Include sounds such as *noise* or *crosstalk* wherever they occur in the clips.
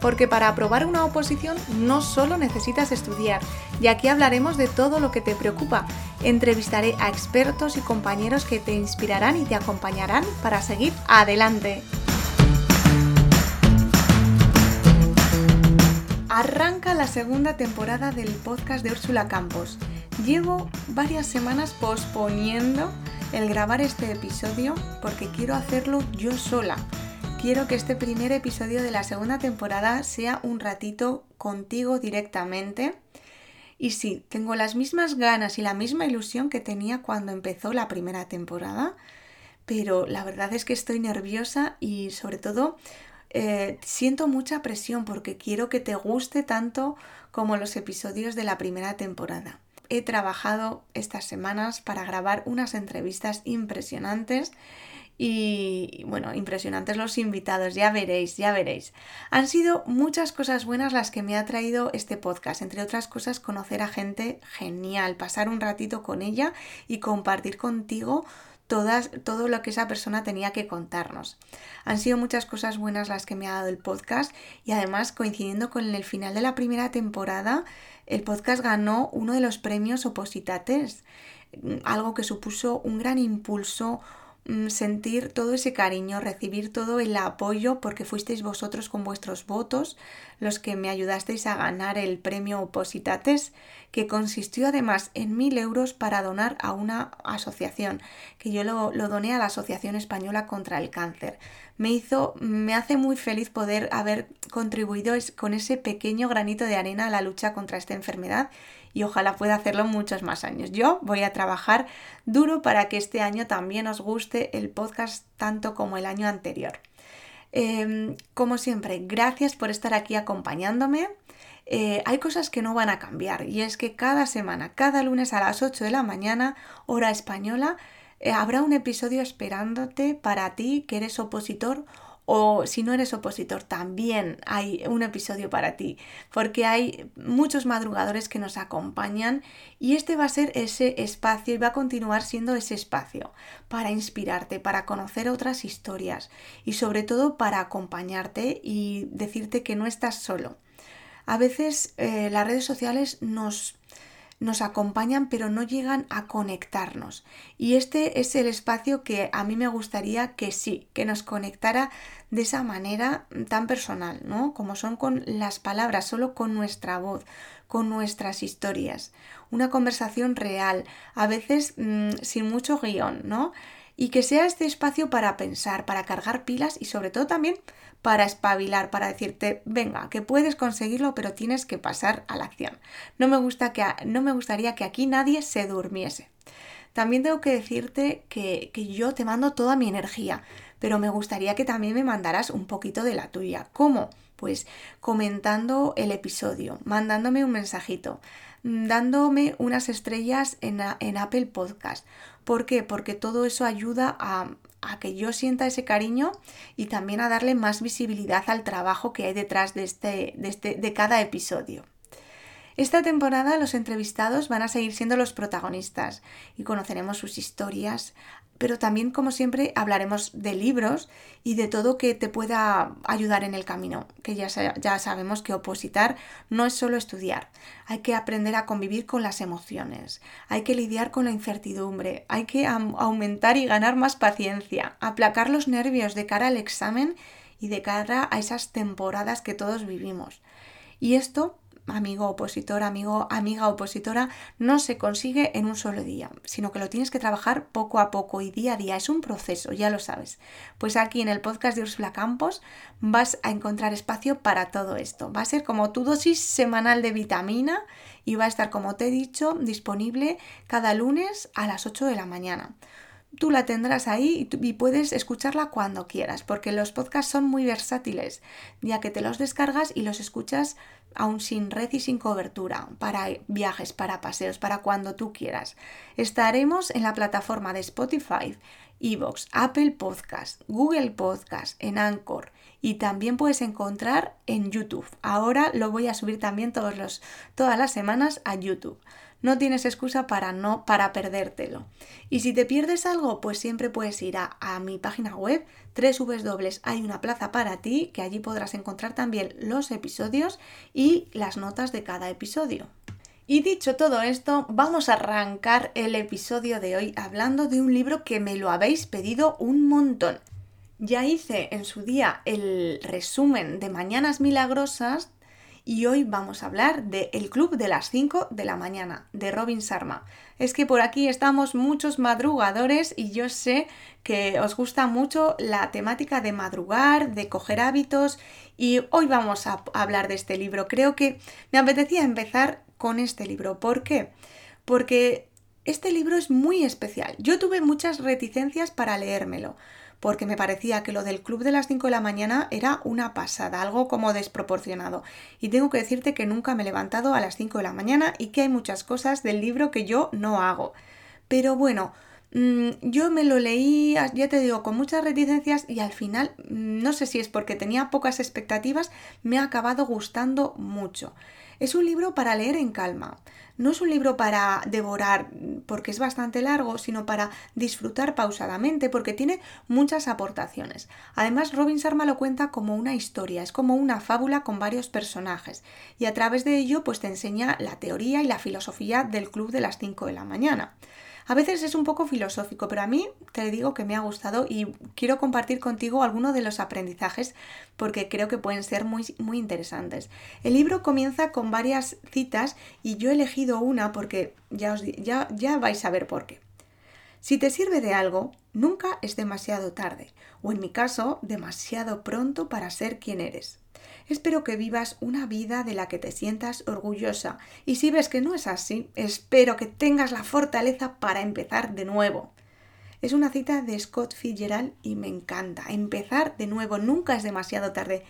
Porque para aprobar una oposición no solo necesitas estudiar, y aquí hablaremos de todo lo que te preocupa. Entrevistaré a expertos y compañeros que te inspirarán y te acompañarán para seguir adelante. Arranca la segunda temporada del podcast de Úrsula Campos. Llevo varias semanas posponiendo el grabar este episodio porque quiero hacerlo yo sola quiero que este primer episodio de la segunda temporada sea un ratito contigo directamente. Y sí, tengo las mismas ganas y la misma ilusión que tenía cuando empezó la primera temporada, pero la verdad es que estoy nerviosa y sobre todo eh, siento mucha presión porque quiero que te guste tanto como los episodios de la primera temporada. He trabajado estas semanas para grabar unas entrevistas impresionantes y bueno, impresionantes los invitados, ya veréis, ya veréis. Han sido muchas cosas buenas las que me ha traído este podcast, entre otras cosas conocer a gente genial, pasar un ratito con ella y compartir contigo todas, todo lo que esa persona tenía que contarnos. Han sido muchas cosas buenas las que me ha dado el podcast y además coincidiendo con el final de la primera temporada, el podcast ganó uno de los premios opositates, algo que supuso un gran impulso, Mm, sentir todo ese cariño, recibir todo el apoyo porque fuisteis vosotros con vuestros votos los que me ayudasteis a ganar el premio Opositates, que consistió además en mil euros para donar a una asociación, que yo lo, lo doné a la Asociación Española contra el Cáncer. Me hizo, me hace muy feliz poder haber contribuido con ese pequeño granito de arena a la lucha contra esta enfermedad y ojalá pueda hacerlo muchos más años. Yo voy a trabajar duro para que este año también os guste el podcast tanto como el año anterior. Em, como siempre, gracias por estar aquí acompañándome. Eh, hay cosas que no van a cambiar y es que cada semana, cada lunes a las 8 de la mañana, hora española, eh, habrá un episodio esperándote para ti que eres opositor o si no eres opositor, también hay un episodio para ti, porque hay muchos madrugadores que nos acompañan y este va a ser ese espacio y va a continuar siendo ese espacio para inspirarte, para conocer otras historias y sobre todo para acompañarte y decirte que no estás solo. A veces eh, las redes sociales nos nos acompañan pero no llegan a conectarnos. Y este es el espacio que a mí me gustaría que sí, que nos conectara de esa manera tan personal, ¿no? Como son con las palabras, solo con nuestra voz, con nuestras historias. Una conversación real, a veces mm, sin mucho guion, ¿no? Y que sea este espacio para pensar, para cargar pilas y sobre todo también para espabilar, para decirte, venga, que puedes conseguirlo, pero tienes que pasar a la acción. No me, gusta que, no me gustaría que aquí nadie se durmiese. También tengo que decirte que, que yo te mando toda mi energía, pero me gustaría que también me mandaras un poquito de la tuya. ¿Cómo? Pues comentando el episodio, mandándome un mensajito, dándome unas estrellas en, en Apple Podcast. ¿Por qué? Porque todo eso ayuda a, a que yo sienta ese cariño y también a darle más visibilidad al trabajo que hay detrás de, este, de, este, de cada episodio. Esta temporada los entrevistados van a seguir siendo los protagonistas y conoceremos sus historias, pero también, como siempre, hablaremos de libros y de todo que te pueda ayudar en el camino, que ya, ya sabemos que opositar no es solo estudiar, hay que aprender a convivir con las emociones, hay que lidiar con la incertidumbre, hay que aumentar y ganar más paciencia, aplacar los nervios de cara al examen y de cara a esas temporadas que todos vivimos. Y esto amigo opositor, amigo, amiga opositora, no se consigue en un solo día, sino que lo tienes que trabajar poco a poco y día a día. Es un proceso, ya lo sabes. Pues aquí en el podcast de Ursula Campos vas a encontrar espacio para todo esto. Va a ser como tu dosis semanal de vitamina y va a estar, como te he dicho, disponible cada lunes a las 8 de la mañana tú la tendrás ahí y, puedes escucharla cuando quieras, porque los podcasts son muy versátiles, ya que te los descargas y los escuchas aún sin red y sin cobertura, para viajes, para paseos, para cuando tú quieras. Estaremos en la plataforma de Spotify, Evox, Apple Podcast, Google Podcast, en Anchor y también puedes encontrar en YouTube. Ahora lo voy a subir también todos los, todas las semanas a YouTube. No tienes excusa para no para perdértelo. Y si te pierdes algo, pues siempre puedes ir a, a mi página web www. Hay una plaza para ti, que allí podrás encontrar también los episodios y las notas de cada episodio. Y dicho todo esto, vamos a arrancar el episodio de hoy hablando de un libro que me lo habéis pedido un montón. Ya hice en su día el resumen de Mañanas Milagrosas y hoy vamos a hablar de El Club de las 5 de la mañana de Robin Sharma. Es que por aquí estamos muchos madrugadores y yo sé que os gusta mucho la temática de madrugar, de coger hábitos y hoy vamos a hablar de este libro. Creo que me apetecía empezar con este libro. ¿Por qué? Porque este libro es muy especial. Yo tuve muchas reticencias para leérmelo, porque me parecía que lo del club de las 5 de la mañana era una pasada, algo como desproporcionado. Y tengo que decirte que nunca me he levantado a las 5 de la mañana y que hay muchas cosas del libro que yo no hago. Pero bueno, mm, yo me lo leí, ya te digo, con muchas reticencias y al final, mm, no sé si es porque tenía pocas expectativas, me ha acabado gustando mucho. Es un libro para leer en calma. No es un libro para devorar porque es bastante largo, sino para disfrutar pausadamente porque tiene muchas aportaciones. Además, Robin Sharma lo cuenta como una historia, es como una fábula con varios personajes y a través de ello pues te enseña la teoría y la filosofía del club de las 5 de la mañana. A veces es un poco filosófico, pero a mí te digo que me ha gustado y quiero compartir contigo algunos de los aprendizajes porque creo que pueden ser muy, muy interesantes. El libro comienza con varias citas y yo he elegido una porque ya, os, ya, ya vais a ver por qué. Si te sirve de algo, nunca es demasiado tarde, o en mi caso, demasiado pronto para ser quien eres. Espero que vivas una vida de la que te sientas orgullosa y si ves que no es así, espero que tengas la fortaleza para empezar de nuevo. Es una cita de Scott Fitzgerald y me encanta. Empezar de nuevo, nunca es demasiado tarde.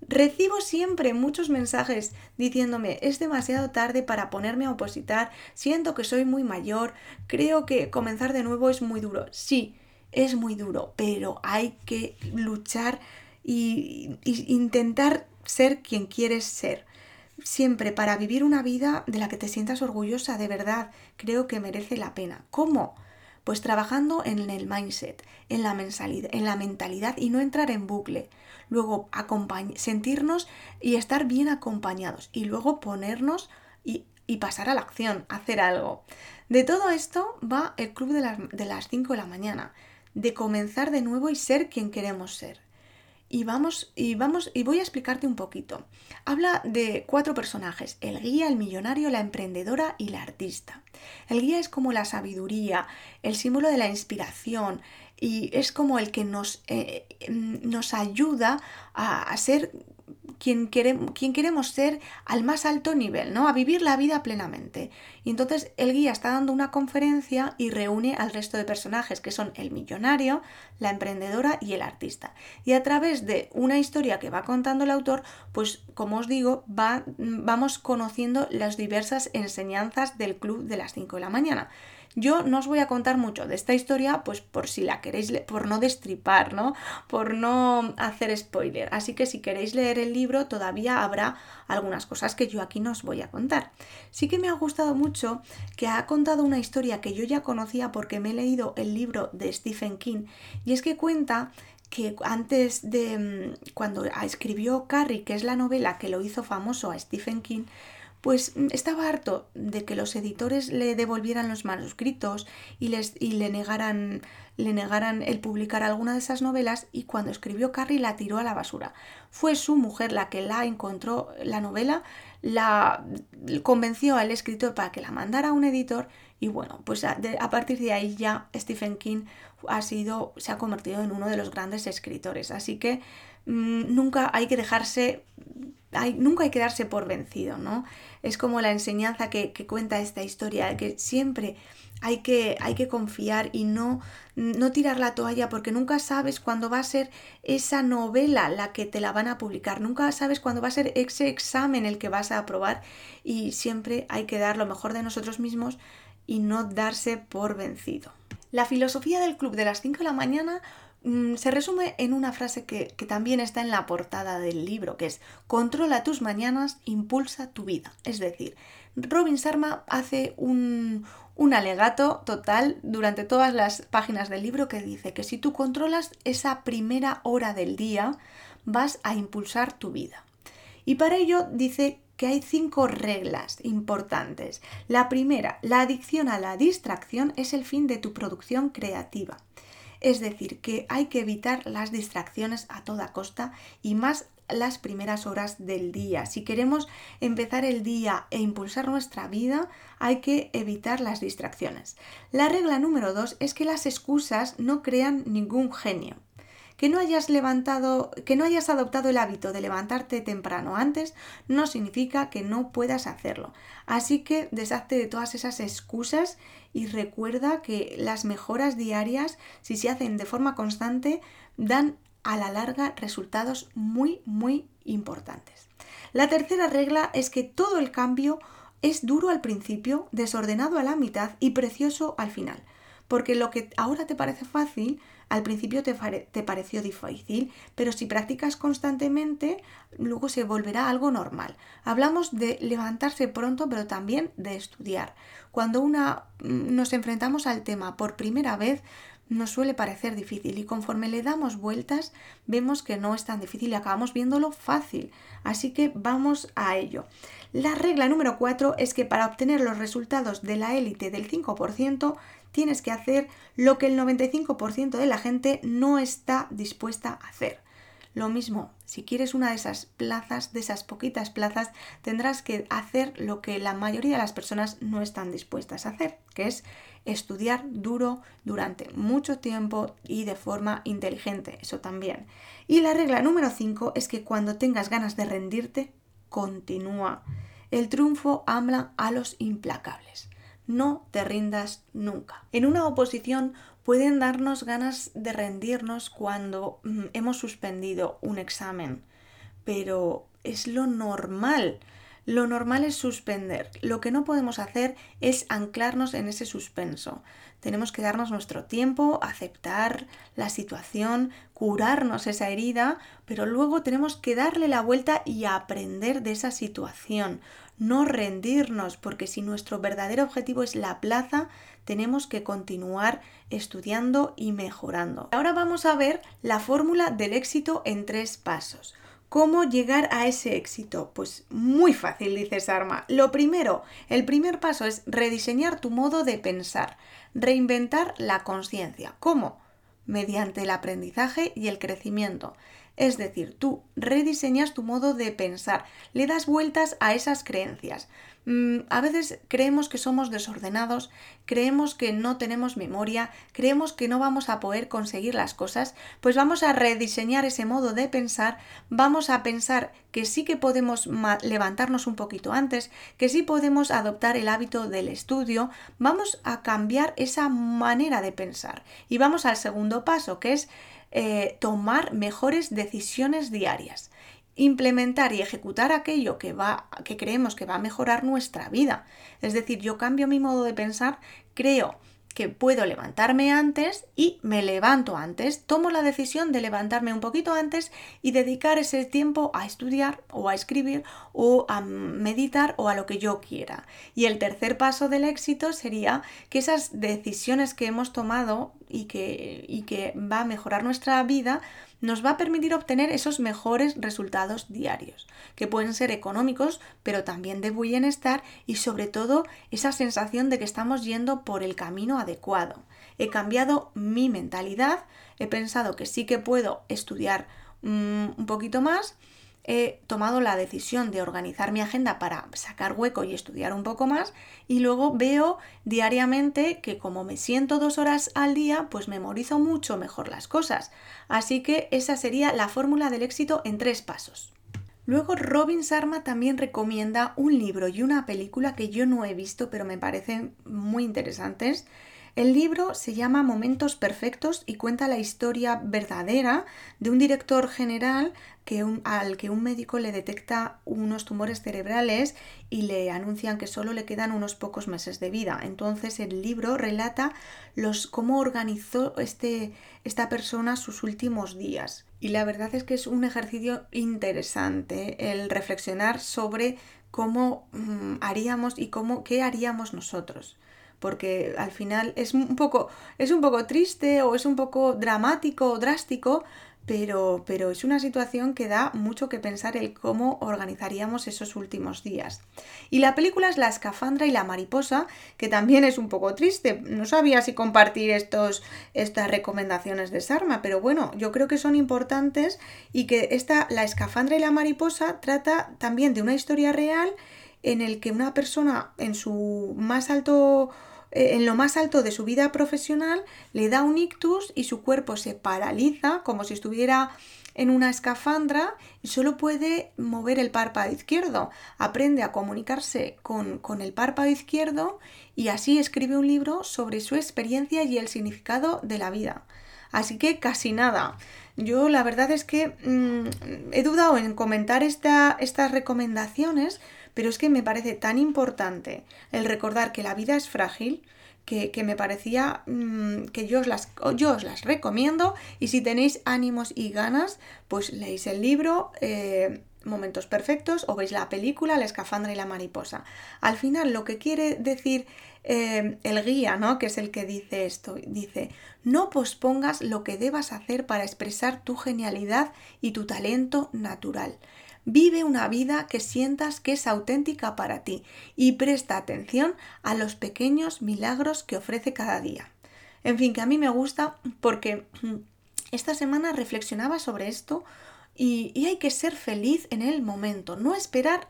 Recibo siempre muchos mensajes diciéndome es demasiado tarde para ponerme a opositar, siento que soy muy mayor, creo que comenzar de nuevo es muy duro. Sí, es muy duro, pero hay que luchar y, intentar ser quien quieres ser. Siempre para vivir una vida de la que te sientas orgullosa de verdad, creo que merece la pena. ¿Cómo? Pues trabajando en el mindset, en la, en la mentalidad y no entrar en bucle. Luego sentirnos y estar bien acompañados y luego ponernos y, pasar a la acción, hacer algo. De todo esto va el club de las, de las 5 de la mañana, de comenzar de nuevo y ser quien queremos ser. Y vamos, y vamos, y voy a explicarte un poquito. Habla de cuatro personajes: el guía, el millonario, la emprendedora y la artista. El guía es como la sabiduría, el símbolo de la inspiración, y es como el que nos, eh, nos ayuda a, a ser quien, queremos ser al más alto nivel, ¿no? A vivir la vida plenamente. Y entonces el guía está dando una conferencia y reúne al resto de personajes, que son el millonario, la emprendedora y el artista. Y a través de una historia que va contando el autor, pues como os digo, va, vamos conociendo las diversas enseñanzas del club de las 5 de la mañana. Yo no os voy a contar mucho de esta historia, pues por si la queréis, por no destripar, ¿no? Por no hacer spoiler. Así que si queréis leer el libro, todavía habrá algunas cosas que yo aquí no os voy a contar. Sí que me ha gustado mucho que ha contado una historia que yo ya conocía porque me he leído el libro de Stephen King, y es que cuenta que antes de mm, cuando escribió Carrie, que es la novela que lo hizo famoso a Stephen King, pues mm, estaba harto de que los editores le devolvieran los manuscritos y, les, y le, negaran, le negaran el publicar alguna de esas novelas y cuando escribió Carrie la tiró a la basura. Fue su mujer la que la encontró la novela, la convenció al escritor para que la mandara a un editor y bueno, pues a, partir de ahí ya Stephen King ha sido, se ha convertido en uno de los grandes escritores. Así que mmm, nunca hay que dejarse nunca hay que darse por vencido, ¿no? Es como la enseñanza que, cuenta esta historia, que siempre hay que, hay que confiar y no, no tirar la toalla porque nunca sabes cuándo va a ser esa novela la que te la van a publicar, nunca sabes cuándo va a ser ese examen el que vas a aprobar y siempre hay que dar lo mejor de nosotros mismos y no darse por vencido. La filosofía del club de las 5 de la mañana se resume en una frase que, que, también está en la portada del libro, que es controla tus mañanas, impulsa tu vida. Es decir, Robin Sharma hace un, un alegato total durante todas las páginas del libro que dice que si tú controlas esa primera hora del día, vas a impulsar tu vida. Y para ello dice que hay cinco reglas importantes. La primera, la adicción a la distracción es el fin de tu producción creativa. Es decir, que hay que evitar las distracciones a toda costa y más las primeras horas del día. Si queremos empezar el día e impulsar nuestra vida, hay que evitar las distracciones. La regla número dos es que las excusas no crean ningún genio. Que no hayas levantado, que no hayas adoptado el hábito de levantarte temprano antes no significa que no puedas hacerlo. Así que deshazte de todas esas excusas y recuerda que las mejoras diarias, si se hacen de forma constante, dan a la larga resultados muy, muy importantes. La tercera regla es que todo el cambio es duro al principio, desordenado a la mitad y precioso al final. Porque lo que ahora te parece fácil, al principio te, pareció difícil, pero si practicas constantemente, luego se volverá algo normal. Hablamos de levantarse pronto, pero también de estudiar. Cuando una, mm, nos enfrentamos al tema por primera vez, nos suele parecer difícil y conforme le damos vueltas vemos que no es tan difícil y acabamos viéndolo fácil. Así que vamos a ello. La regla número 4 es que para obtener los resultados de la élite del 5% tienes que hacer lo que el 95% de la gente no está dispuesta a hacer. Lo mismo, si quieres una de esas plazas, de esas poquitas plazas, tendrás que hacer lo que la mayoría de las personas no están dispuestas a hacer, que es estudiar duro durante mucho tiempo y de forma inteligente, eso también. Y la regla número 5 es que cuando tengas ganas de rendirte, continúa. El triunfo habla a los implacables. No te rindas nunca. En una oposición pueden darnos ganas de rendirnos cuando mm, hemos suspendido un examen, pero es lo normal. Lo normal es suspender. Lo que no podemos hacer es anclarnos en ese suspenso. Tenemos que darnos nuestro tiempo, aceptar la situación, curarnos esa herida, pero luego tenemos que darle la vuelta y aprender de esa situación. No rendirnos, porque si nuestro verdadero objetivo es la plaza, tenemos que continuar estudiando y mejorando. Ahora vamos a ver la fórmula del éxito en tres pasos. ¿Cómo llegar a ese éxito? Pues muy fácil, dice Sarma. Lo primero, el primer paso es rediseñar tu modo de pensar, reinventar la conciencia. ¿Cómo? Mediante el aprendizaje y el crecimiento. Es decir, tú rediseñas tu modo de pensar, le das vueltas a esas creencias. Mm, a veces creemos que somos desordenados, creemos que no tenemos memoria, creemos que no vamos a poder conseguir las cosas, pues vamos a rediseñar ese modo de pensar, vamos a pensar que sí que podemos levantarnos un poquito antes, que sí podemos adoptar el hábito del estudio, vamos a cambiar esa manera de pensar. Y vamos al segundo paso, que es eh, tomar mejores decisiones diarias implementar y ejecutar aquello que va que creemos que va a mejorar nuestra vida. Es decir, yo cambio mi modo de pensar, creo que puedo levantarme antes y me levanto antes, tomo la decisión de levantarme un poquito antes y dedicar ese tiempo a estudiar o a escribir o a meditar o a lo que yo quiera. Y el tercer paso del éxito sería que esas decisiones que hemos tomado y que, y que va a mejorar nuestra vida, nos va a permitir obtener esos mejores resultados diarios, que pueden ser económicos, pero también de bienestar y sobre todo esa sensación de que estamos yendo por el camino adecuado. He cambiado mi mentalidad, he pensado que sí que puedo estudiar mm, un poquito más, he tomado la decisión de organizar mi agenda para sacar hueco y estudiar un poco más y luego veo diariamente que como me siento dos horas al día, pues memorizo mucho mejor las cosas. Así que esa sería la fórmula del éxito en tres pasos. Luego Robin Sharma también recomienda un libro y una película que yo no he visto pero me parecen muy interesantes. El libro se llama Momentos Perfectos y cuenta la historia verdadera de un director general que al que un médico le detecta unos tumores cerebrales y le anuncian que solo le quedan unos pocos meses de vida. Entonces el libro relata los, cómo organizó este, esta persona sus últimos días. Y la verdad es que es un ejercicio interesante el reflexionar sobre cómo mm, haríamos y cómo qué haríamos nosotros porque al final es un poco es un poco triste o es un poco dramático o drástico pero, pero es una situación que da mucho que pensar el cómo organizaríamos esos últimos días. Y la película es La escafandra y la mariposa, que también es un poco triste. No sabía si compartir estos, estas recomendaciones de Sarma, pero bueno, yo creo que son importantes y que esta, La escafandra y la mariposa trata también de una historia real en el que una persona en su más alto en lo más alto de su vida profesional le da un ictus y su cuerpo se paraliza como si estuviera en una escafandra y solo puede mover el párpado izquierdo. Aprende a comunicarse con, con, el párpado izquierdo y así escribe un libro sobre su experiencia y el significado de la vida. Así que casi nada. Yo la verdad es que mm, he dudado en comentar esta, estas recomendaciones pero es que me parece tan importante el recordar que la vida es frágil, que, me parecía mm, que yo os, las, yo os las recomiendo y si tenéis ánimos y ganas, pues leéis el libro. Eh, Momentos Perfectos o veis la película La escafandra y la mariposa. Al final lo que quiere decir eh, el guía, ¿no? que es el que dice esto, dice, no pospongas lo que debas hacer para expresar tu genialidad y tu talento natural. Vive una vida que sientas que es auténtica para ti y presta atención a los pequeños milagros que ofrece cada día. En fin, que a mí me gusta porque *clears throat* esta semana reflexionaba sobre esto y, hay que ser feliz en el momento, no esperar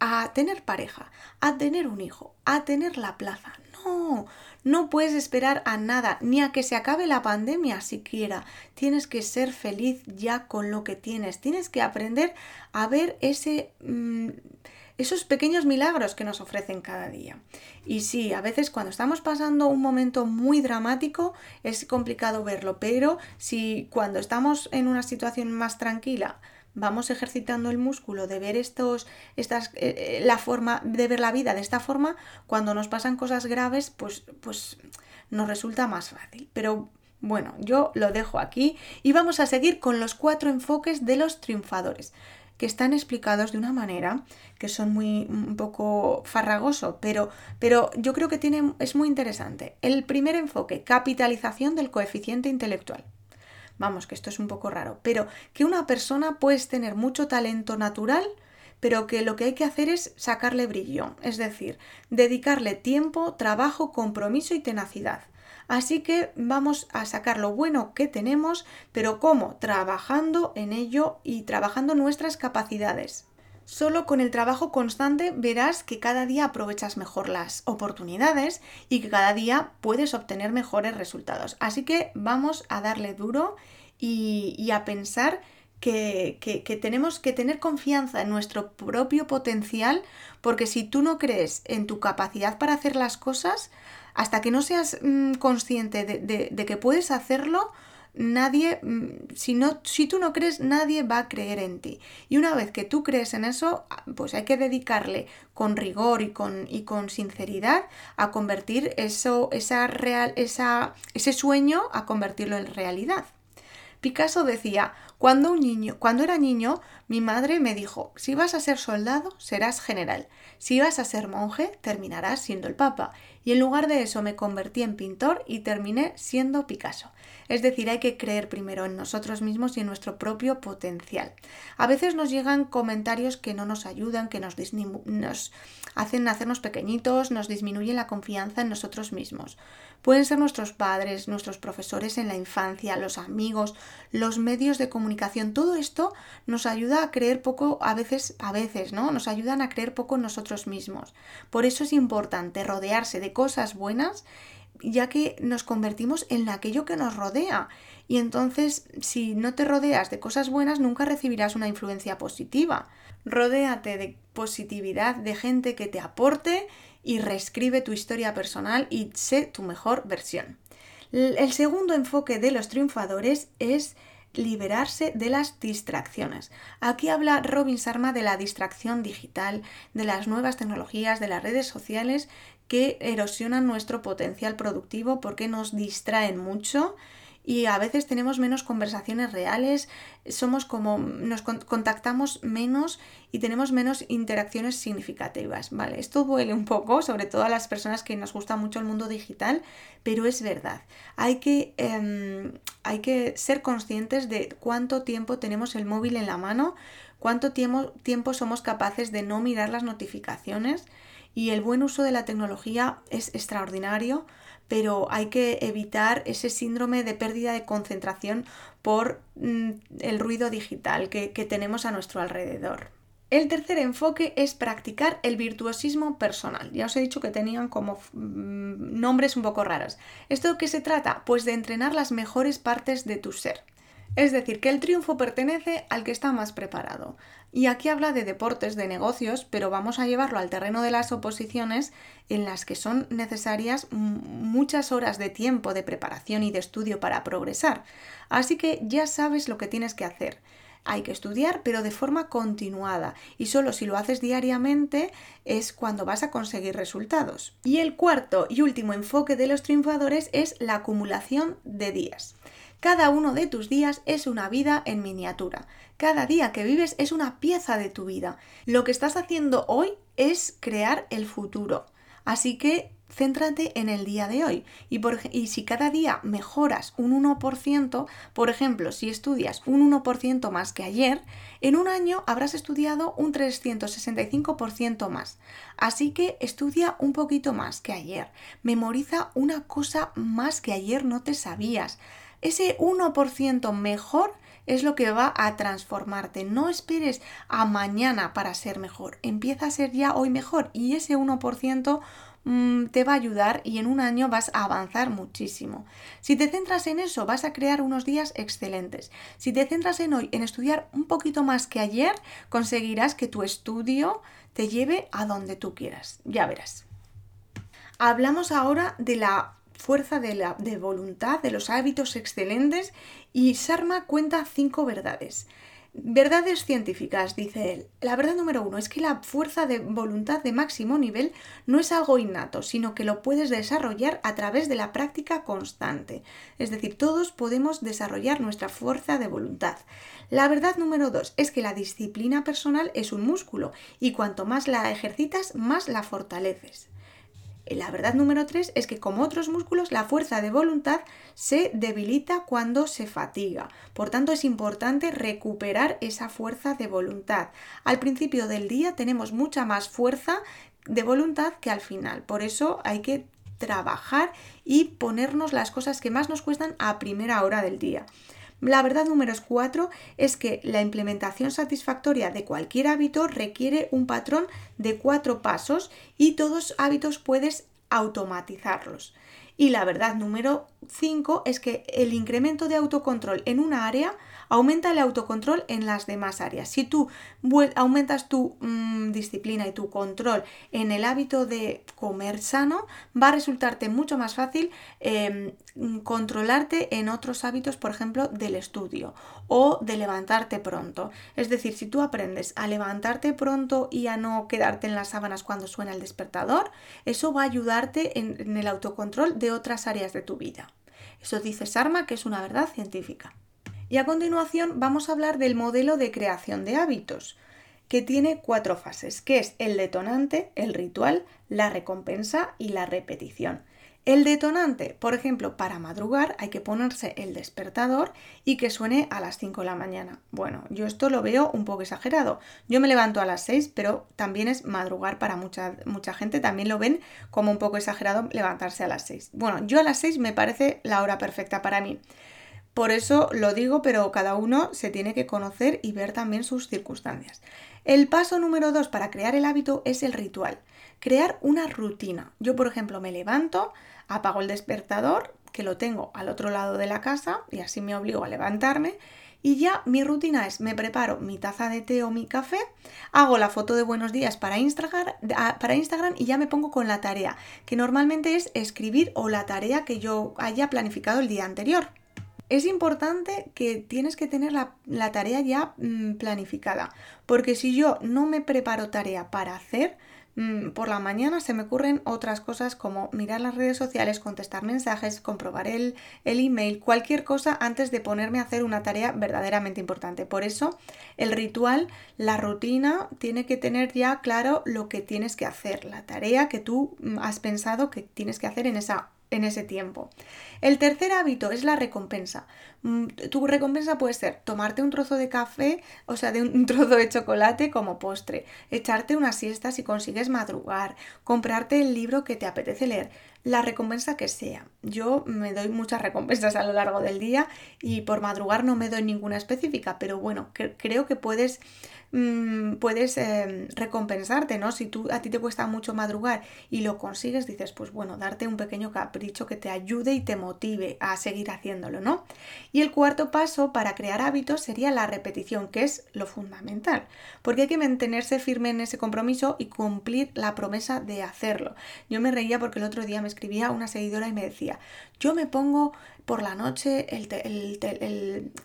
a tener pareja, a tener un hijo, a tener la plaza. No, no puedes esperar a nada, ni a que se acabe la pandemia siquiera. Tienes que ser feliz ya con lo que tienes. Tienes que aprender a ver ese... Mm, esos pequeños milagros que nos ofrecen cada día. Y sí, a veces cuando estamos pasando un momento muy dramático es complicado verlo, pero si cuando estamos en una situación más tranquila vamos ejercitando el músculo de ver estos, estas, eh, eh, la forma, de ver la vida de esta forma, cuando nos pasan cosas graves, pues, pues nos resulta más fácil. Pero bueno, yo lo dejo aquí y vamos a seguir con los cuatro enfoques de los triunfadores que están explicados de una manera que son muy un poco farragoso, pero, pero yo creo que tiene, es muy interesante. El primer enfoque, capitalización del coeficiente intelectual. Vamos, que esto es un poco raro, pero que una persona puede tener mucho talento natural, pero que lo que hay que hacer es sacarle brillo, es decir, dedicarle tiempo, trabajo, compromiso y tenacidad. Así que vamos a sacar lo bueno que tenemos, pero ¿cómo? Trabajando en ello y trabajando nuestras capacidades. Solo con el trabajo constante verás que cada día aprovechas mejor las oportunidades y que cada día puedes obtener mejores resultados. Así que vamos a darle duro y, a pensar que, que, tenemos que tener confianza en nuestro propio potencial, porque si tú no crees en tu capacidad para hacer las cosas, hasta que no seas mm, consciente de, que puedes hacerlo, nadie, mm, si, no, si tú no crees, nadie va a creer en ti. Y una vez que tú crees en eso, pues hay que dedicarle con rigor y con, y con sinceridad a convertir eso, esa real, esa, ese sueño, a convertirlo en realidad. Picasso decía, cuando, un niño, cuando era niño, mi madre me dijo, si vas a ser soldado, serás general, si vas a ser monje, terminarás siendo el papa, y en lugar de eso me convertí en pintor y terminé siendo Picasso. Es decir, hay que creer primero en nosotros mismos y en nuestro propio potencial. A veces nos llegan comentarios que no nos ayudan, que nos, nos hacen hacernos pequeñitos, nos disminuyen la confianza en nosotros mismos. Pueden ser nuestros padres, nuestros profesores en la infancia, los amigos, los medios de comunicación. Todo esto nos ayuda a creer poco, a veces, a veces, ¿no? Nos ayudan a creer poco en nosotros mismos. Por eso es importante rodearse de cosas buenas ya que nos convertimos en aquello que nos rodea. Y entonces, si no te rodeas de cosas buenas, nunca recibirás una influencia positiva. Rodéate de positividad, de gente que te aporte y reescribe tu historia personal y sé tu mejor versión. El segundo enfoque de los triunfadores es liberarse de las distracciones. Aquí habla Robin Sharma de la distracción digital, de las nuevas tecnologías, de las redes sociales que erosionan nuestro potencial productivo porque nos distraen mucho y a veces tenemos menos conversaciones reales, somos como nos contactamos menos y tenemos menos interacciones significativas, ¿vale? Esto duele un poco, sobre todo a las personas que nos gusta mucho el mundo digital, pero es verdad. Hay que, em, hay que ser conscientes de cuánto tiempo tenemos el móvil en la mano, cuánto tiempo, tiempo somos capaces de no mirar las notificaciones y el buen uso de la tecnología es extraordinario pero hay que evitar ese síndrome de pérdida de concentración por mm, el ruido digital que, tenemos a nuestro alrededor. El tercer enfoque es practicar el virtuosismo personal. Ya os he dicho que tenían como mm, nombres un poco raros. ¿Esto qué se trata? Pues de entrenar las mejores partes de tu ser. Es decir, que el triunfo pertenece al que está más preparado. Y aquí habla de deportes, de negocios, pero vamos a llevarlo al terreno de las oposiciones en las que son necesarias muchas horas de tiempo de preparación y de estudio para progresar. Así que ya sabes lo que tienes que hacer. Hay que estudiar, pero de forma continuada, y solo si lo haces diariamente es cuando vas a conseguir resultados. Y el cuarto y último enfoque de los triunfadores es la acumulación de días. Cada uno de tus días es una vida en miniatura. Cada día que vives es una pieza de tu vida. Lo que estás haciendo hoy es crear el futuro. Así que céntrate en el día de hoy. Y, y, si cada día mejoras un 1%, por ejemplo, si estudias un 1% más que ayer, en un año habrás estudiado un 365% más. Así que estudia un poquito más que ayer. Memoriza una cosa más que ayer no te sabías. Ese 1% mejor es lo que va a transformarte. No esperes a mañana para ser mejor. Empieza a ser ya hoy mejor y ese 1% mm, te va a ayudar y en un año vas a avanzar muchísimo. Si te centras en eso, vas a crear unos días excelentes. Si te centras en hoy, en estudiar un poquito más que ayer, conseguirás que tu estudio te lleve a donde tú quieras. Ya verás. Hablamos ahora de la fuerza de, la, de voluntad, de los hábitos excelentes y Sharma cuenta cinco verdades. Verdades científicas, dice él. La verdad número uno es que la fuerza de voluntad de máximo nivel no es algo innato, sino que lo puedes desarrollar a través de la práctica constante. Es decir, todos podemos desarrollar nuestra fuerza de voluntad. La verdad número dos es que la disciplina personal es un músculo y cuanto más la ejercitas, más la fortaleces. La verdad número tres es que como otros músculos, la fuerza de voluntad se debilita cuando se fatiga. Por tanto, es importante recuperar esa fuerza de voluntad. Al principio del día tenemos mucha más fuerza de voluntad que al final. Por eso hay que trabajar y ponernos las cosas que más nos cuestan a primera hora del día. La verdad número 4 es que la implementación satisfactoria de cualquier hábito requiere un patrón de cuatro pasos y todos hábitos puedes automatizarlos. Y la verdad número 5 es que el incremento de autocontrol en una área aumenta el autocontrol en las demás áreas. Si tú aumentas tu mm, disciplina y tu control en el hábito de comer sano, va a resultarte mucho más fácil em, controlarte en otros hábitos, por ejemplo, del estudio o de levantarte pronto. Es decir, si tú aprendes a levantarte pronto y a no quedarte en las sábanas cuando suena el despertador, eso va a ayudarte en, en el autocontrol de otras áreas de tu vida. Eso dice Sarma que es una verdad científica. Y a continuación vamos a hablar del modelo de creación de hábitos, que tiene cuatro fases, que es el detonante, el ritual, la recompensa y la repetición. El detonante, por ejemplo, para madrugar hay que ponerse el despertador y que suene a las 5 de la mañana. Bueno, yo esto lo veo un poco exagerado. Yo me levanto a las 6, pero también es madrugar para mucha, mucha gente. También lo ven como un poco exagerado levantarse a las 6. Bueno, yo a las 6 me parece la hora perfecta para mí. Por eso lo digo, pero cada uno se tiene que conocer y ver también sus circunstancias. El paso número dos para crear el hábito es el ritual. Crear una rutina. Yo, por ejemplo, me levanto, apago el despertador, que lo tengo al otro lado de la casa y así me obligo a levantarme. Y ya mi rutina es, me preparo mi taza de té o mi café, hago la foto de buenos días para Instagram, y ya me pongo con la tarea, que normalmente es escribir o la tarea que yo haya planificado el día anterior. Es importante que tienes que tener la, tarea ya mm, planificada, porque si yo no me preparo tarea para hacer, Mm, por la mañana se me ocurren otras cosas como mirar las redes sociales, contestar mensajes, comprobar el, el, email, cualquier cosa antes de ponerme a hacer una tarea verdaderamente importante. Por eso el ritual, la rutina, tiene que tener ya claro lo que tienes que hacer, la tarea que tú mm, has pensado que tienes que hacer en esa en ese tiempo. El tercer hábito es la recompensa. Mm, tu recompensa puede ser tomarte un trozo de café, o sea, de un trozo de chocolate como postre, echarte una siesta si consigues madrugar, comprarte el libro que te apetece leer, la recompensa que sea. Yo me doy muchas recompensas a lo largo del día y por madrugar no me doy ninguna específica, pero bueno, creo que puedes Mm, puedes em, recompensarte, ¿no? Si tú, a ti te cuesta mucho madrugar y lo consigues, dices, pues bueno, darte un pequeño capricho que te ayude y te motive a seguir haciéndolo, ¿no? Y el cuarto paso para crear hábitos sería la repetición, que es lo fundamental, porque hay que mantenerse firme en ese compromiso y cumplir la promesa de hacerlo. Yo me reía porque el otro día me escribía una seguidora y me decía, yo me pongo por la noche el,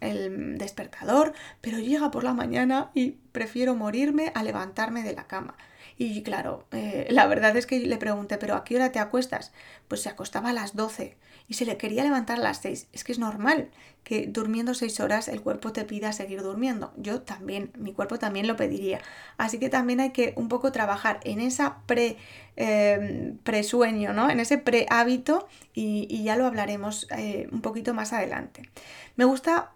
el, despertador, pero llega por la mañana y prefiero morirme a levantarme de la cama. Y claro, eh, la verdad es que le pregunté, ¿pero a qué hora te acuestas? Pues se acostaba a las 12 y se le quería levantar a las 6. Es que es normal que durmiendo 6 horas el cuerpo te pida seguir durmiendo. Yo también, mi cuerpo también lo pediría. Así que también hay que un poco trabajar en esa pre, eh, presueño, ¿no? En ese prehábito y, y ya lo hablaremos eh, un poquito más adelante. Me gusta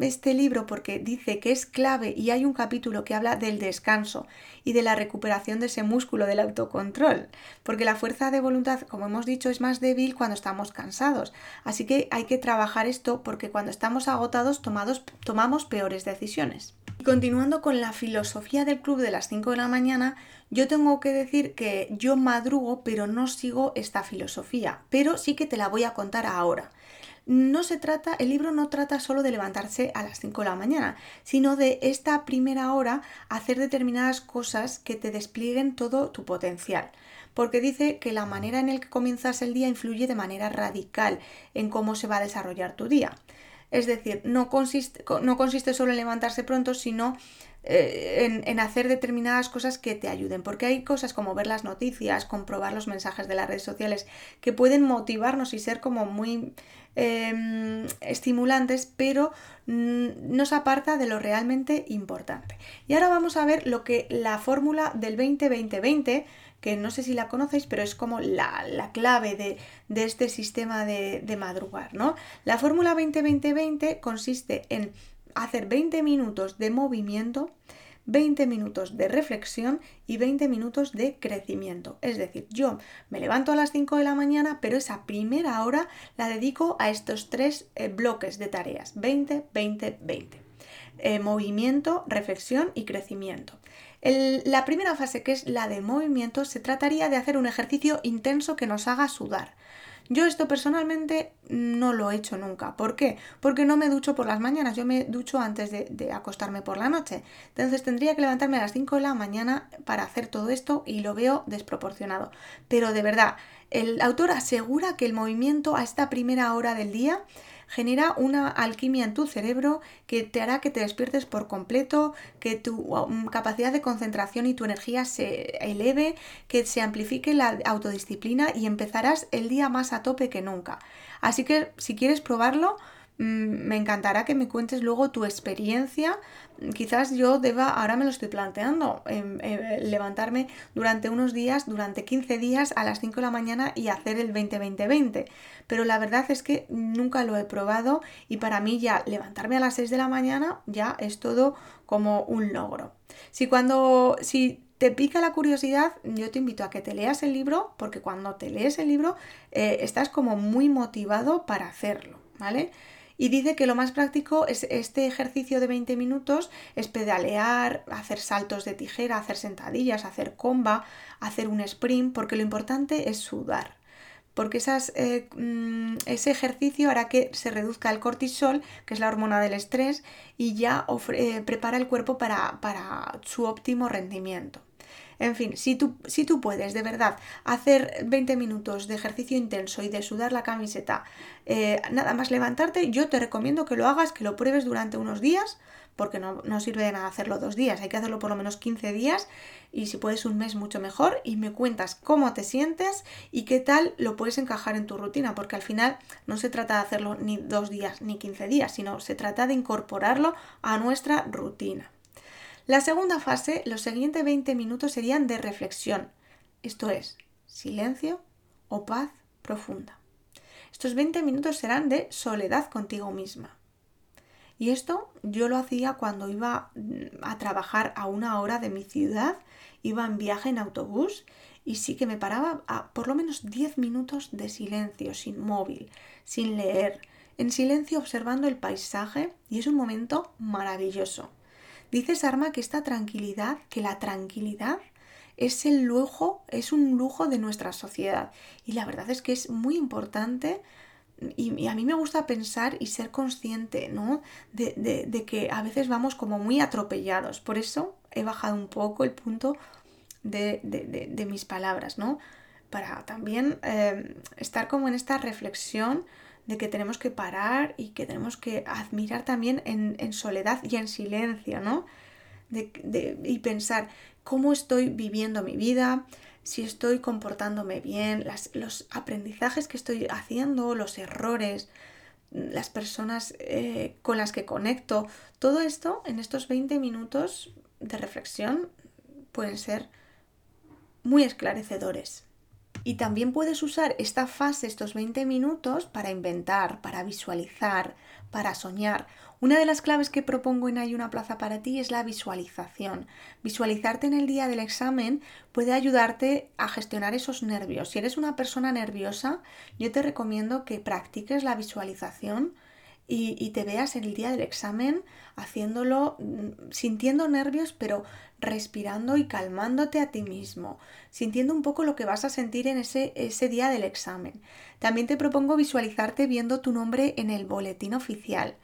este libro porque dice que es clave y hay un capítulo que habla del descanso y de la recuperación de ese músculo del autocontrol, porque la fuerza de voluntad, como hemos dicho, es más débil cuando estamos cansados. Así que hay que trabajar esto porque cuando estamos agotados tomamos peores decisiones. Y continuando con la filosofía del club de las 5 de la mañana, yo tengo que decir que yo madrugo, pero no sigo esta filosofía, pero sí que te la voy a contar ahora no se trata, el libro no trata solo de levantarse a las 5 de la mañana, sino de esta primera hora hacer determinadas cosas que te desplieguen todo tu potencial. Porque dice que la manera en la que comienzas el día influye de manera radical en cómo se va a desarrollar tu día. Es decir, no consiste, no consiste solo en levantarse pronto, sino eh, en, hacer determinadas cosas que te ayuden, porque hay cosas como ver las noticias, comprobar los mensajes de las redes sociales, que pueden motivarnos y ser como muy em, estimulantes, pero nos aparta de lo realmente importante. Y ahora vamos a ver lo que la fórmula del 20-20-20, que no sé si la conocéis, pero es como la, clave de, este sistema de, de madrugar, ¿no? La fórmula 20-20-20 consiste en hacer 20 minutos de movimiento, 20 minutos de reflexión y 20 minutos de crecimiento. Es decir, yo me levanto a las 5 de la mañana, pero esa primera hora la dedico a estos tres eh, bloques de tareas. 20, 20, 20. movimiento, reflexión y crecimiento. la primera fase, que es la de movimiento, se trataría de hacer un ejercicio intenso que nos haga sudar. Yo esto personalmente no lo he hecho nunca. ¿Por qué? Porque no me ducho por las mañanas, yo me ducho antes de, acostarme por la noche. Entonces tendría que levantarme a las 5 de la mañana para hacer todo esto y lo veo desproporcionado. Pero de verdad, el autor asegura que el movimiento a esta primera hora del día genera una alquimia en tu cerebro que te hará que te despiertes por completo, que tu um, capacidad de concentración y tu energía se eleve, que se amplifique la autodisciplina y empezarás el día más a tope que nunca. Así que si quieres probarlo, Mm, me encantará que me cuentes luego tu experiencia. Quizás yo deba, ahora me lo estoy planteando, em, eh, levantarme durante unos días, durante 15 días a las 5 de la mañana y hacer el 20-20-20. Pero la verdad es que nunca lo he probado y para mí ya levantarme a las 6 de la mañana ya es todo como un logro. Si cuando, si te pica la curiosidad, yo te invito a que te leas el libro, porque cuando te lees el libro eh, estás como muy motivado para hacerlo, ¿vale? Y dice que lo más práctico es este ejercicio de 20 minutos, es pedalear, hacer saltos de tijera, hacer sentadillas, hacer comba, hacer un sprint, porque lo importante es sudar. Porque esas, eh, mm, ese ejercicio hará que se reduzca el cortisol, que es la hormona del estrés, y ya eh, prepara el cuerpo para, para su óptimo rendimiento. En fin, si tú, si tú puedes de verdad hacer 20 minutos de ejercicio intenso y de sudar la camiseta, eh, nada más levantarte, yo te recomiendo que lo hagas, que lo pruebes durante unos días, porque no, no, sirve de nada hacerlo dos días, hay que hacerlo por lo menos 15 días y si puedes un mes mucho mejor y me cuentas cómo te sientes y qué tal lo puedes encajar en tu rutina, porque al final no se trata de hacerlo ni dos días ni 15 días, sino se trata de incorporarlo a nuestra rutina. La segunda fase, los siguientes 20 minutos serían de reflexión, esto es, silencio o paz profunda. Estos 20 minutos serán de soledad contigo misma. Y esto yo lo hacía cuando iba mm, a trabajar a una hora de mi ciudad, iba en viaje en autobús y sí que me paraba a por lo menos 10 minutos de silencio, sin móvil, sin leer, en silencio observando el paisaje y es un momento maravilloso. Dice Sarma que esta tranquilidad, que la tranquilidad es el lujo, es un lujo de nuestra sociedad. Y la verdad es que es muy importante y, a mí me gusta pensar y ser consciente, ¿no? De, que a veces vamos como muy atropellados. Por eso he bajado un poco el punto de, mis palabras, ¿no? Para también eh, estar como en esta reflexión de que tenemos que parar y que tenemos que admirar también en, soledad y en silencio, ¿no? y pensar cómo estoy viviendo mi vida, si estoy comportándome bien, los aprendizajes que estoy haciendo, los errores, las personas eh, con las que conecto, todo esto en estos 20 minutos de reflexión pueden ser muy esclarecedores. Y también puedes usar esta fase, estos 20 minutos, para inventar, para visualizar, para soñar. Una de las claves que propongo en Hay una plaza para ti es la visualización. Visualizarte en el día del examen puede ayudarte a gestionar esos nervios. Si eres una persona nerviosa, yo te recomiendo que practiques la visualización y, te veas en el día del examen haciéndolo, mm, sintiendo nervios, pero respirando y calmándote a ti mismo, sintiendo un poco lo que vas a sentir en ese, ese día del examen. También te propongo visualizarte viendo tu nombre en el boletín oficial.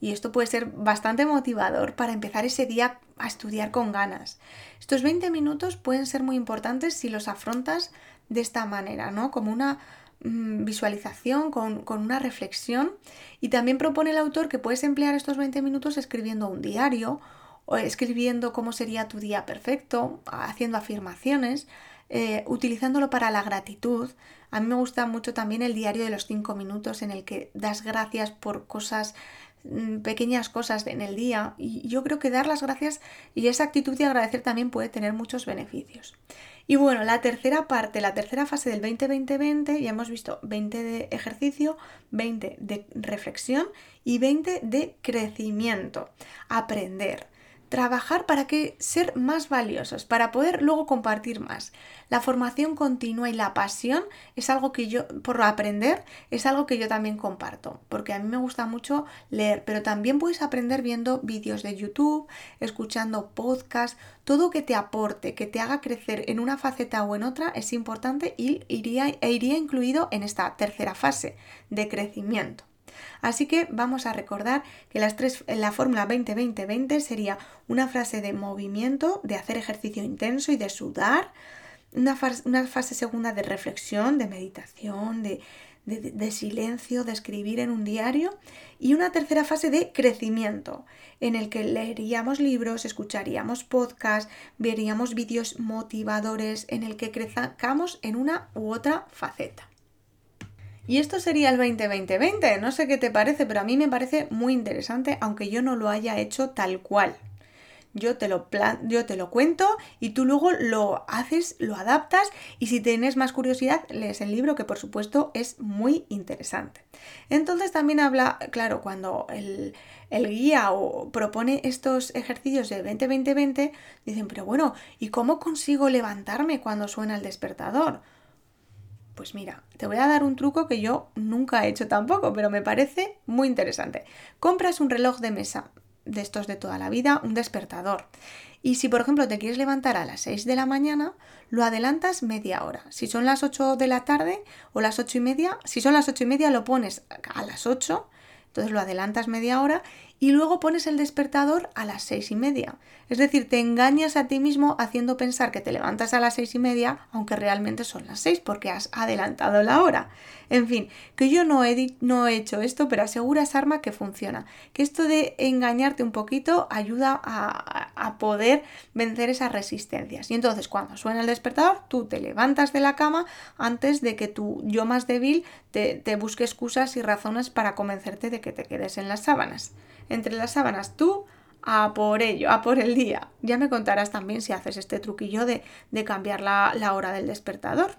Y esto puede ser bastante motivador para empezar ese día a estudiar con ganas. Estos 20 minutos pueden ser muy importantes si los afrontas de esta manera, ¿no? Como una visualización, con, una reflexión. Y también propone el autor que puedes emplear estos 20 minutos escribiendo un diario o escribiendo cómo sería tu día perfecto, haciendo afirmaciones, eh, utilizándolo para la gratitud. A mí me gusta mucho también el diario de los 5 minutos en el que das gracias por cosas mm, pequeñas cosas en el día y yo creo que dar las gracias y esa actitud de agradecer también puede tener muchos beneficios. Y bueno, la tercera parte, la tercera fase del 20-20-20, ya hemos visto 20 de ejercicio, 20 de reflexión y 20 de crecimiento. Aprender trabajar para que ser más valiosos, para poder luego compartir más. La formación continua y la pasión es algo que yo, por aprender, es algo que yo también comparto, porque a mí me gusta mucho leer, pero también puedes aprender viendo vídeos de YouTube, escuchando podcasts, todo que te aporte, que te haga crecer en una faceta o en otra es importante y iría, e iría incluido en esta tercera fase de crecimiento. Así que vamos a recordar que las tres, la fórmula 20-20-20 sería una frase de movimiento, de hacer ejercicio intenso y de sudar, una fase, una fase segunda de reflexión, de meditación, de, de, silencio, de escribir en un diario y una tercera fase de crecimiento en el que leeríamos libros, escucharíamos podcasts, veríamos vídeos motivadores en el que crezcamos en una u otra faceta. Y esto sería el 2020 No sé qué te parece, pero a mí me parece muy interesante, aunque yo no lo haya hecho tal cual. Yo te, lo yo te lo cuento y tú luego lo haces, lo adaptas y si tienes más curiosidad lees el libro que por supuesto es muy interesante. Entonces también habla, claro, cuando el, el guía o propone estos ejercicios de 20-20-20, dicen, pero bueno, ¿y cómo consigo levantarme cuando suena el despertador? Pues mira, te voy a dar un truco que yo nunca he hecho tampoco, pero me parece muy interesante. Compras un reloj de mesa de estos de toda la vida, un despertador. Y si, por ejemplo, te quieres levantar a las 6 de la mañana, lo adelantas media hora. Si son las 8 de la tarde o las 8 y media, si son las 8 y media lo pones a las 8, entonces lo adelantas media hora y luego pones el despertador a las seis y media. Es decir, te engañas a ti mismo haciendo pensar que te levantas a las seis y media, aunque realmente son las seis porque has adelantado la hora. En fin, que yo no he, no he hecho esto, pero asegura Sarma que funciona. Que esto de engañarte un poquito ayuda a, a poder vencer esas resistencias. Y entonces cuando suena el despertador, tú te levantas de la cama antes de que tu yo más débil te busque excusas y razones para convencerte de que te quedes en las sábanas entre las sábanas tú a por ello, a por el día. Ya me contarás también si haces este truquillo de, de cambiar la, la, hora del despertador.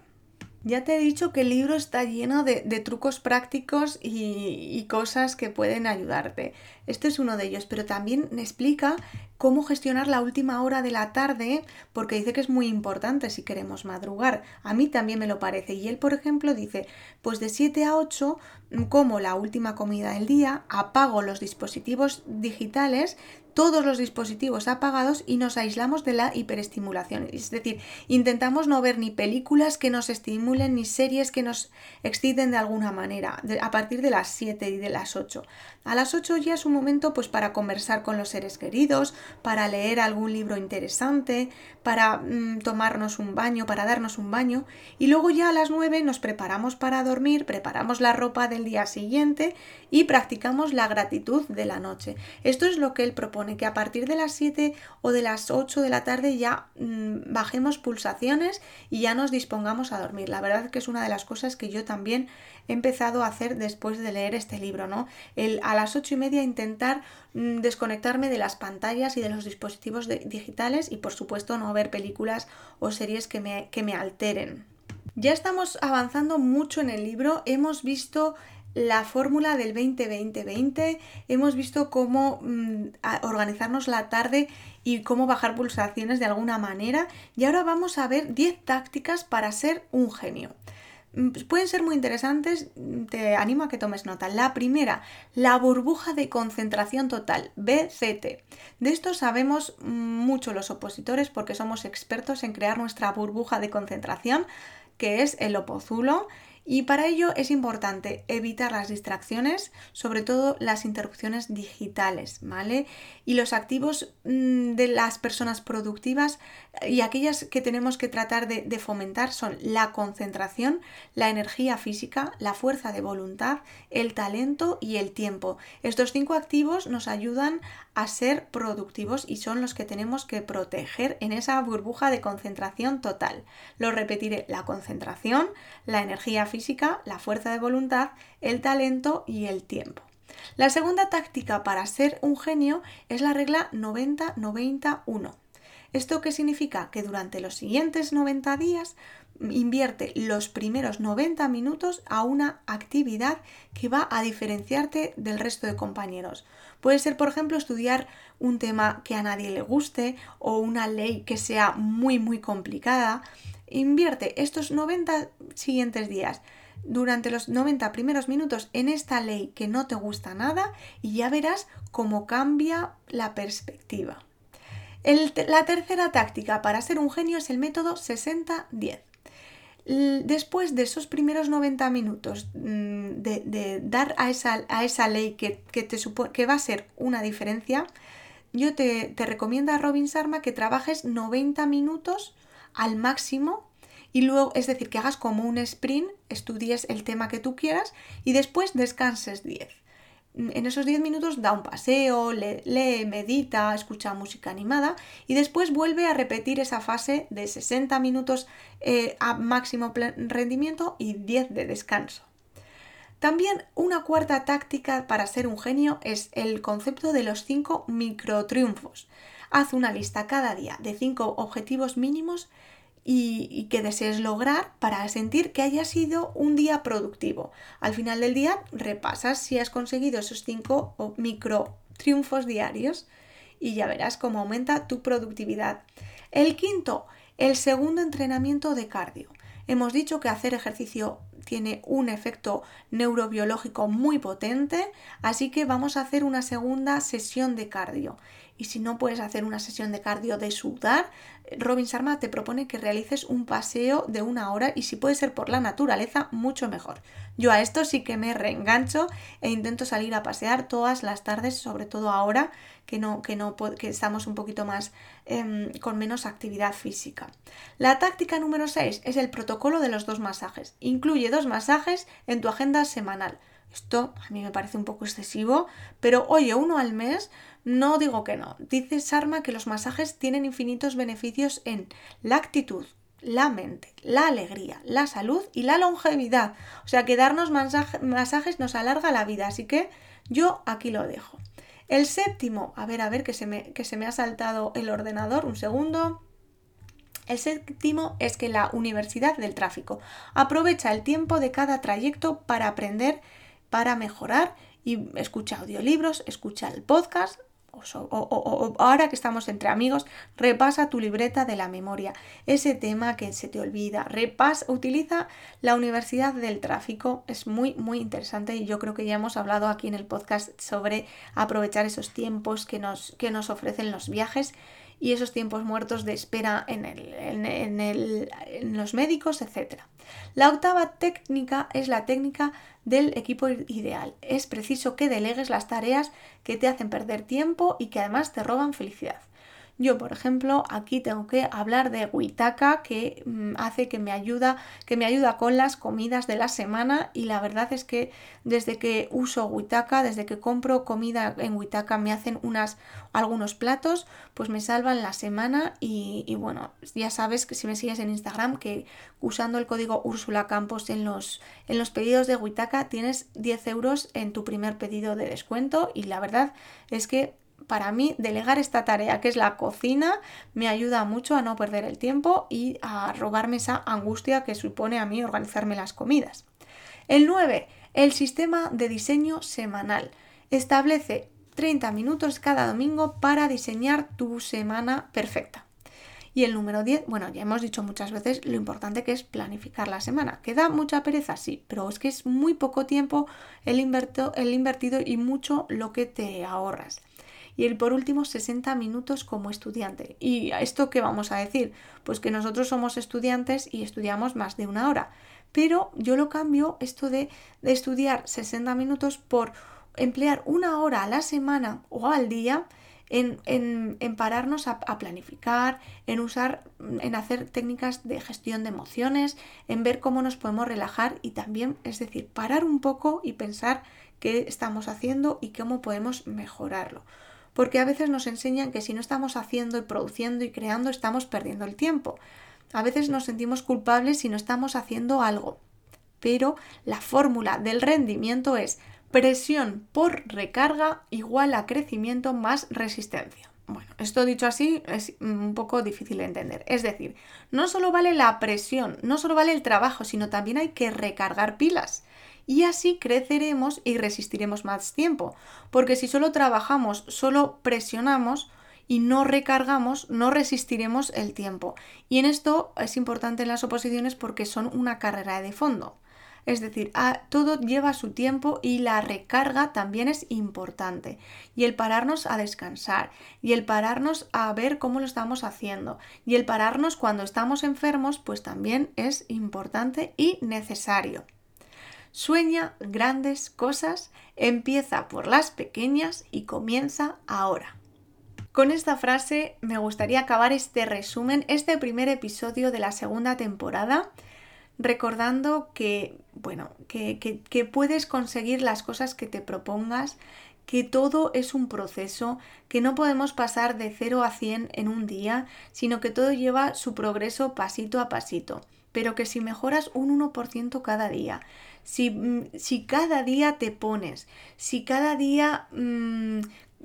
Ya te he dicho que el libro está lleno de, de trucos prácticos y, y, cosas que pueden ayudarte. Este es uno de ellos, pero también me explica cómo gestionar la última hora de la tarde, porque dice que es muy importante si queremos madrugar. A mí también me lo parece. Y él, por ejemplo, dice, pues de 7 a 8 como la última comida del día, apago los dispositivos digitales, todos los dispositivos apagados y nos aislamos de la hiperestimulación. Es decir, intentamos no ver ni películas que nos estimulen ni series que nos exciten de alguna manera, a partir de las 7 y de las 8. A las 8 ya es un momento pues para conversar con los seres queridos, para leer algún libro interesante, para mm, tomarnos un baño, para darnos un baño y luego ya a las 9 nos preparamos para dormir, preparamos la ropa del día siguiente y practicamos la gratitud de la noche. Esto es lo que él propone, que a partir de las 7 o de las 8 de la tarde ya mmm, bajemos pulsaciones y ya nos dispongamos a dormir. La verdad que es una de las cosas que yo también he empezado a hacer después de leer este libro, ¿no? A las 8 y media intentar mmm, desconectarme de las pantallas y de los dispositivos digitales y por supuesto no ver películas o series que me, que me alteren. Ya estamos avanzando mucho en el libro, hemos visto la fórmula del 20-20-20, hemos visto cómo mmm, organizarnos la tarde y cómo bajar pulsaciones de alguna manera y ahora vamos a ver 10 tácticas para ser un genio. Pueden ser muy interesantes, te animo a que tomes nota. La primera, la burbuja de concentración total, BCT. De esto sabemos mucho los opositores porque somos expertos en crear nuestra burbuja de concentración, que es el opozulo y para ello es importante evitar las distracciones, sobre todo las interrupciones digitales, ¿vale? Y los activos de las personas productivas y aquellas que tenemos que tratar de, fomentar son la concentración, la energía física, la fuerza de voluntad, el talento y el tiempo. Estos cinco activos nos ayudan a ser productivos y son los que tenemos que proteger en esa burbuja de concentración total. Lo repetiré, la concentración, la energía física, la fuerza de voluntad, el talento y el tiempo. La segunda táctica para ser un genio es la regla 90-90-1. ¿Esto qué significa? Que durante los siguientes 90 días invierte los primeros 90 minutos a una actividad que va a diferenciarte del resto de compañeros. Puede ser, por ejemplo, estudiar un tema que a nadie le guste o una ley que sea muy, muy complicada. Invierte estos 90 siguientes días durante los 90 primeros minutos en esta ley que no te gusta nada y ya verás cómo cambia la perspectiva. La tercera táctica para ser un genio es el método 60-10 después de esos primeros 90 minutos mm, de, dar a esa, a esa ley que, que, te que va a ser una diferencia, yo te, te recomiendo a Robin Sharma que trabajes 90 minutos al máximo y luego, es decir, que hagas como un sprint, estudies el tema que tú quieras y después descanses 10 en esos 10 minutos da un paseo, lee, medita, escucha música animada y después vuelve a repetir esa fase de 60 minutos eh, a máximo rendimiento y 10 de descanso. También una cuarta táctica para ser un genio es el concepto de los 5 microtriunfos. Haz una lista cada día de 5 objetivos mínimos y, que desees lograr para sentir que haya sido un día productivo. Al final del día repasas si has conseguido esos cinco micro triunfos diarios y ya verás cómo aumenta tu productividad. El quinto, el segundo entrenamiento de cardio. Hemos dicho que hacer ejercicio tiene un efecto neurobiológico muy potente, así que vamos a hacer una segunda sesión de cardio. Y si no puedes hacer una sesión de cardio de sudar, Robin Sharma te propone que realices un paseo de una hora y si puede ser por la naturaleza, mucho mejor. Yo a esto sí que me reengancho e intento salir a pasear todas las tardes, sobre todo ahora que no, que no que estamos un poquito más em, con menos actividad física. La táctica número 6 es el protocolo de los dos masajes. Incluye dos masajes en tu agenda semanal. Esto a mí me parece un poco excesivo, pero oye, uno al mes no digo que no. Dice Sharma que los masajes tienen infinitos beneficios en la actitud, la mente, la alegría, la salud y la longevidad. O sea que darnos masajes nos alarga la vida, así que yo aquí lo dejo. El séptimo, a ver, a ver, que se me, que se me ha saltado el ordenador, un segundo. El séptimo es que la Universidad del Tráfico aprovecha el tiempo de cada trayecto para aprender, para mejorar y escucha audiolibros, escucha el podcast, o, ahora que estamos entre amigos, repasa tu libreta de la memoria, ese tema que se te olvida, repasa, utiliza la Universidad del Tráfico, es muy, muy interesante y yo creo que ya hemos hablado aquí en el podcast sobre aprovechar esos tiempos que nos, que nos ofrecen los viajes y esos tiempos muertos de espera en, en, los médicos, etc. La octava técnica es la técnica del equipo ideal. Es preciso que delegues las tareas que te hacen perder tiempo y que además te roban felicidad. Yo, por ejemplo, aquí tengo que hablar de Witaka, que mm, hace que me ayuda, que me ayuda con las comidas de la semana y la verdad es que desde que uso Witaka, desde que compro comida en Witaka me hacen unas algunos platos, pues me salvan la semana y, bueno, ya sabes que si me sigues en Instagram que usando el código Úrsula Campos en los, en los pedidos de Witaka tienes 10 euros en tu primer pedido de descuento y la verdad es que para mí delegar esta tarea que es la cocina me ayuda mucho a no perder el tiempo y a robarme esa angustia que supone a mí organizarme las comidas. El 9. El sistema de diseño semanal. Establece 30 minutos cada domingo para diseñar tu semana perfecta. Y el número 10, bueno, ya hemos dicho muchas veces lo importante que es planificar la semana. ¿Que da mucha pereza? Sí, pero es que es muy poco tiempo el, el invertido y mucho lo que te ahorras y el por último 60 minutos como estudiante. ¿Y esto qué vamos a decir? Pues que nosotros somos estudiantes y estudiamos más de una hora. Pero yo lo cambio esto de, estudiar 60 minutos por emplear una hora a la semana o al día en, en, pararnos a, a, planificar, en usar, en hacer técnicas de gestión de emociones, en ver cómo nos podemos relajar y también, es decir, parar un poco y pensar qué estamos haciendo y cómo podemos mejorarlo porque a veces nos enseñan que si no estamos haciendo y produciendo y creando estamos perdiendo el tiempo. A veces nos sentimos culpables si no estamos haciendo algo. Pero la fórmula del rendimiento es presión por recarga igual a crecimiento más resistencia. Bueno, esto dicho así es un poco difícil de entender. Es decir, no solo vale la presión, no solo vale el trabajo, sino también hay que recargar pilas y así creceremos y resistiremos más tiempo. Porque si solo trabajamos, solo presionamos y no recargamos, no resistiremos el tiempo. Y en esto es importante en las oposiciones porque son una carrera de fondo. Es decir, todo lleva su tiempo y la recarga también es importante. Y el pararnos a descansar, y el pararnos a ver cómo lo estamos haciendo, y el pararnos cuando estamos enfermos, pues también es importante y necesario. Sueña grandes cosas, empieza por las pequeñas y comienza ahora. Con esta frase me gustaría acabar este resumen, este primer episodio de la segunda temporada, recordando que, bueno, que, que, puedes conseguir las cosas que te propongas, que todo es un proceso, que no podemos pasar de 0 a 100 en un día, sino que todo lleva su progreso pasito a pasito, pero que si mejoras un 1% cada día, Mm, si, cada día te pones, si cada día mm,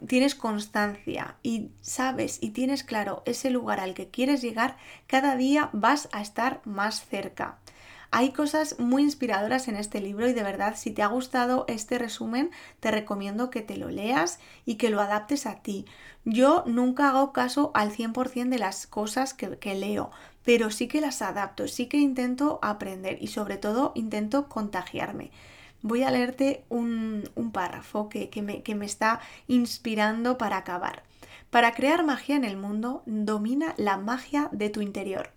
tienes constancia y sabes y tienes claro ese lugar al que quieres llegar, cada día vas a estar más cerca. Hay cosas muy inspiradoras en este libro y de verdad si te ha gustado este resumen te recomiendo que te lo leas y que lo adaptes a ti. Yo nunca hago caso al 100% de las cosas que, leo, pero sí que las adapto, sí que intento aprender y sobre todo intento contagiarme voy a leerte un, párrafo que, que, me, está inspirando para acabar. Para crear magia en el mundo, domina la magia de tu interior.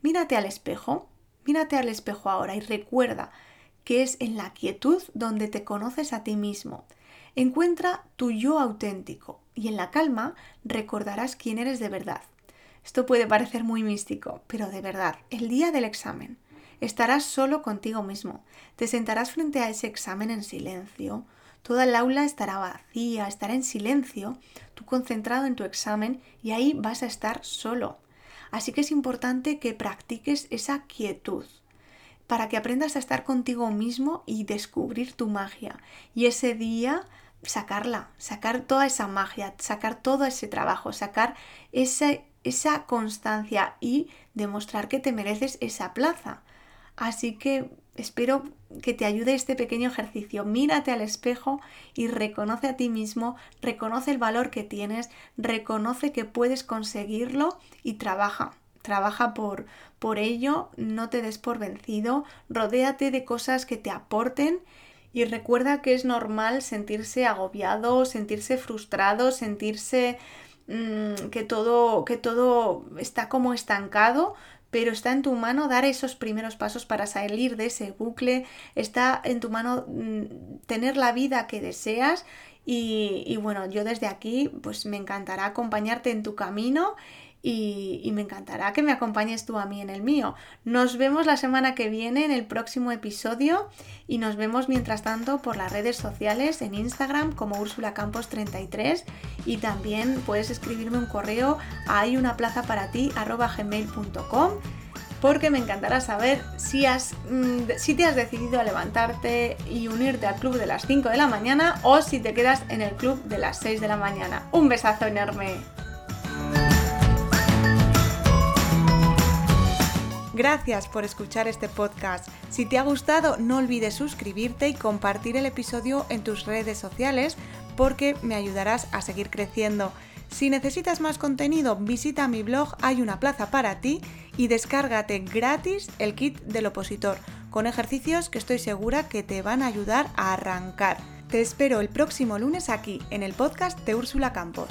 Mírate al espejo, mírate al espejo ahora y recuerda que es en la quietud donde te conoces a ti mismo. Encuentra tu yo auténtico y en la calma recordarás quién eres de verdad. Esto puede parecer muy místico, pero de verdad, el día del examen, estarás solo contigo mismo. Te sentarás frente a ese examen en silencio. Toda el aula estará vacía, estará en silencio, tú concentrado en tu examen y ahí vas a estar solo. Así que es importante que practiques esa quietud para que aprendas a estar contigo mismo y descubrir tu magia. Y ese día sacarla, sacar toda esa magia, sacar todo ese trabajo, sacar esa constancia y demostrar que te mereces esa plaza. Así que espero que te ayude este pequeño ejercicio. Mírate al espejo y reconoce a ti mismo, reconoce el valor que tienes, reconoce que puedes conseguirlo y trabaja. Trabaja por, por ello, no te des por vencido, rodéate de cosas que te aporten y recuerda que es normal sentirse agobiado, sentirse frustrado, sentirse mm, que, todo, que todo está como estancado, pero está en tu mano dar esos primeros pasos para salir de ese bucle, está en tu mano mm, tener la vida que deseas y, y, bueno, yo desde aquí pues me encantará acompañarte en tu camino y, me encantará que me acompañes tú a mí en el mío. Nos vemos la semana que viene en el próximo episodio y nos vemos mientras tanto por las redes sociales en Instagram como Úrsula Campos 33 y también puedes escribirme un correo a hay una plaza para ti gmail.com porque me encantará saber si, has, mm, si te has decidido a levantarte y unirte al club de las 5 de la mañana o si te quedas en el club de las 6 de la mañana. Un besazo enorme. Gracias por escuchar este podcast. Si te ha gustado, no olvides suscribirte y compartir el episodio en tus redes sociales porque me ayudarás a seguir creciendo. Si necesitas más contenido, visita mi blog Hay una plaza para ti y descárgate gratis el kit del opositor con ejercicios que estoy segura que te van a ayudar a arrancar. Te espero el próximo lunes aquí en el podcast de Úrsula Campos.